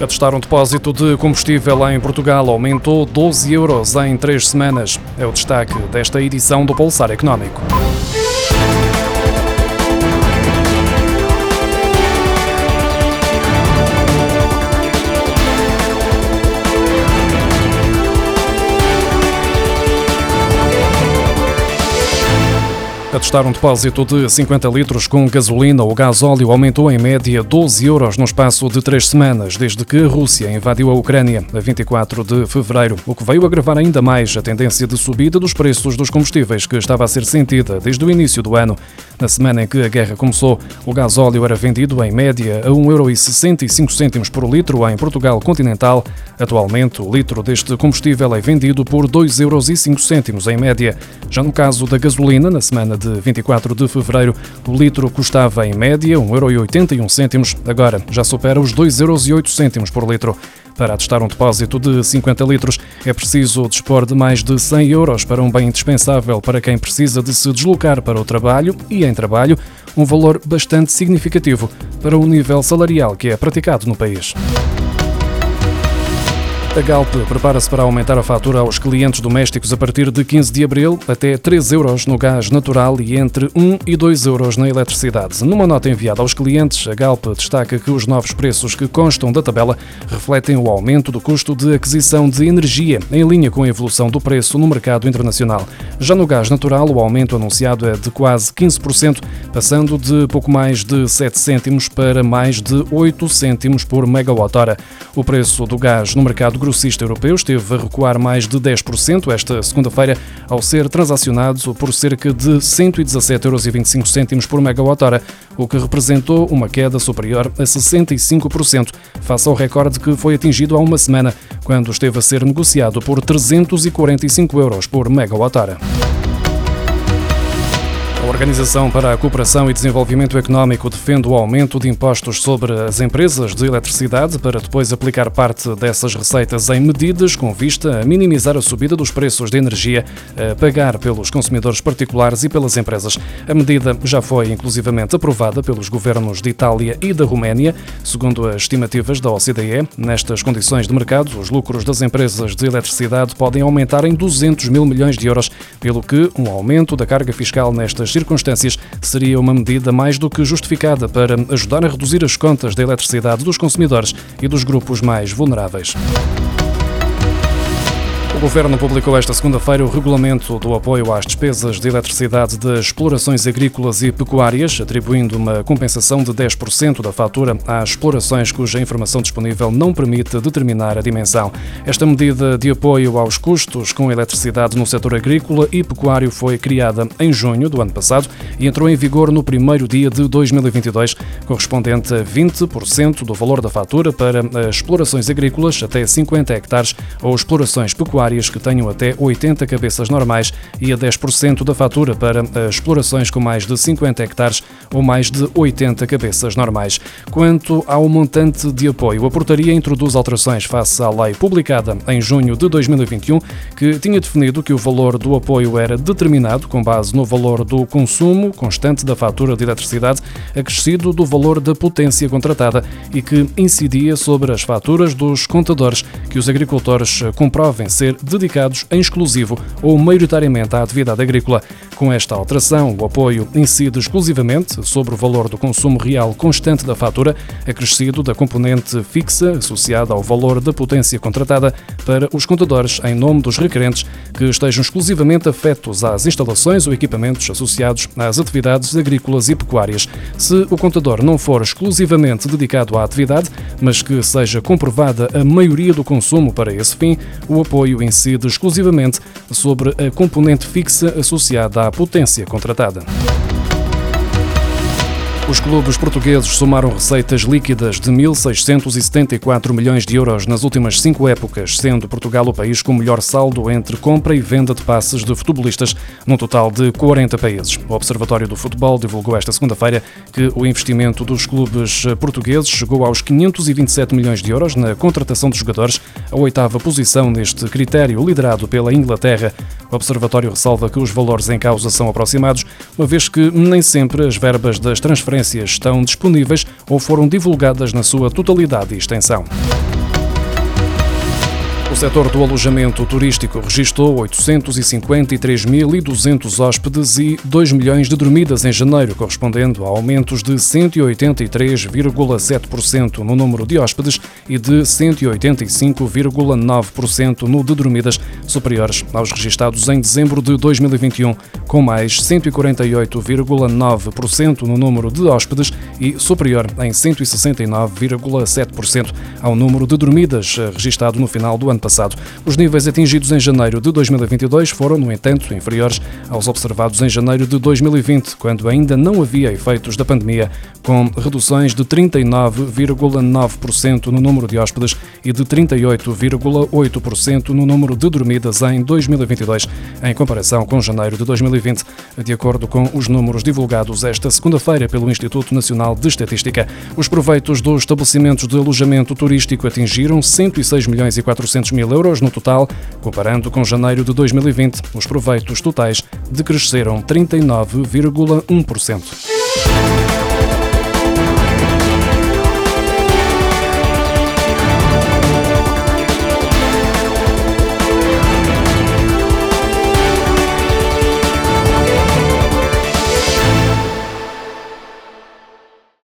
A testar um depósito de combustível em Portugal aumentou 12 euros em três semanas. É o destaque desta edição do Pulsar Económico. A testar um depósito de 50 litros com gasolina ou gasóleo aumentou em média 12 euros no espaço de três semanas, desde que a Rússia invadiu a Ucrânia a 24 de fevereiro, o que veio agravar ainda mais a tendência de subida dos preços dos combustíveis que estava a ser sentida desde o início do ano. Na semana em que a guerra começou, o gasóleo era vendido em média a 1,65€ por litro em Portugal continental. Atualmente, o litro deste combustível é vendido por 2,05€ em média. Já no caso da gasolina, na semana de 24 de fevereiro, o litro custava em média 1,81€, agora já supera os 2,08€ por litro. Para atestar um depósito de 50 litros, é preciso dispor de mais de 100 euros para um bem indispensável para quem precisa de se deslocar para o trabalho e em trabalho, um valor bastante significativo para o nível salarial que é praticado no país. A Galp prepara-se para aumentar a fatura aos clientes domésticos a partir de 15 de abril até 3 euros no gás natural e entre 1 e 2 euros na eletricidade. Numa nota enviada aos clientes, a Galp destaca que os novos preços que constam da tabela refletem o aumento do custo de aquisição de energia, em linha com a evolução do preço no mercado internacional. Já no gás natural, o aumento anunciado é de quase 15%, passando de pouco mais de 7 cêntimos para mais de 8 cêntimos por megawatt-hora. O preço do gás no mercado grossista europeu esteve a recuar mais de 10% esta segunda-feira, ao ser transacionado por cerca de 117,25 euros por megawatt-hora, o que representou uma queda superior a 65%, face ao recorde que foi atingido há uma semana, quando esteve a ser negociado por 345 euros por megawatt-hora. Organização para a Cooperação e Desenvolvimento Económico defende o aumento de impostos sobre as empresas de eletricidade para depois aplicar parte dessas receitas em medidas com vista a minimizar a subida dos preços de energia a pagar pelos consumidores particulares e pelas empresas. A medida já foi inclusivamente aprovada pelos governos de Itália e da Roménia, segundo as estimativas da OCDE. Nestas condições de mercado, os lucros das empresas de eletricidade podem aumentar em 200 mil milhões de euros, pelo que um aumento da carga fiscal nestas circunstâncias, seria uma medida mais do que justificada para ajudar a reduzir as contas da eletricidade dos consumidores e dos grupos mais vulneráveis. O Governo publicou esta segunda-feira o regulamento do apoio às despesas de eletricidade das explorações agrícolas e pecuárias, atribuindo uma compensação de 10% da fatura às explorações cuja informação disponível não permite determinar a dimensão. Esta medida de apoio aos custos com eletricidade no setor agrícola e pecuário foi criada em junho do ano passado e entrou em vigor no primeiro dia de 2022, correspondente a 20% do valor da fatura para explorações agrícolas até 50 hectares ou explorações pecuárias pecuárias que tenham até 80 cabeças normais e a 10% da fatura para explorações com mais de 50 hectares ou mais de 80 cabeças normais. Quanto ao montante de apoio, a portaria introduz alterações face à lei publicada em junho de 2021, que tinha definido que o valor do apoio era determinado com base no valor do consumo constante da fatura de eletricidade, acrescido do valor da potência contratada e que incidia sobre as faturas dos contadores que os agricultores comprovem ser dedicados em exclusivo ou maioritariamente à atividade agrícola. Com esta alteração, o apoio incide exclusivamente sobre o valor do consumo real constante da fatura, acrescido da componente fixa associada ao valor da potência contratada para os contadores em nome dos requerentes que estejam exclusivamente afetos às instalações ou equipamentos associados às atividades agrícolas e pecuárias. Se o contador não for exclusivamente dedicado à atividade, mas que seja comprovada a maioria do consumo para esse fim, o apoio incide exclusivamente sobre a componente fixa associada à potência contratada. Os clubes portugueses somaram receitas líquidas de 1.674 milhões de euros nas últimas cinco épocas, sendo Portugal o país com o melhor saldo entre compra e venda de passes de futebolistas, num total de 40 países. O Observatório do Futebol divulgou esta segunda-feira que o investimento dos clubes portugueses chegou aos 527 milhões de euros na contratação de jogadores, a oitava posição neste critério liderado pela Inglaterra. O Observatório ressalva que os valores em causa são aproximados, uma vez que nem sempre as verbas das transferências estão disponíveis ou foram divulgadas na sua totalidade e extensão. Setor do alojamento turístico registrou 853.200 hóspedes e 2 milhões de dormidas em janeiro, correspondendo a aumentos de 183,7% no número de hóspedes e de 185,9% no de dormidas, superiores aos registados em dezembro de 2021, com mais 148,9% no número de hóspedes e superior em 169,7% ao número de dormidas registado no final do ano passado. Os níveis atingidos em janeiro de 2022 foram, no entanto, inferiores aos observados em janeiro de 2020, quando ainda não havia efeitos da pandemia, com reduções de 39,9% no número de hóspedes e de 38,8% no número de dormidas em 2022, em comparação com janeiro de 2020, de acordo com os números divulgados esta segunda-feira pelo Instituto Nacional de Estatística. Os proveitos dos estabelecimentos de alojamento turístico atingiram 106 milhões e 400 mil euros euros no total, comparando com janeiro de 2020, os proveitos totais decresceram 39,1%.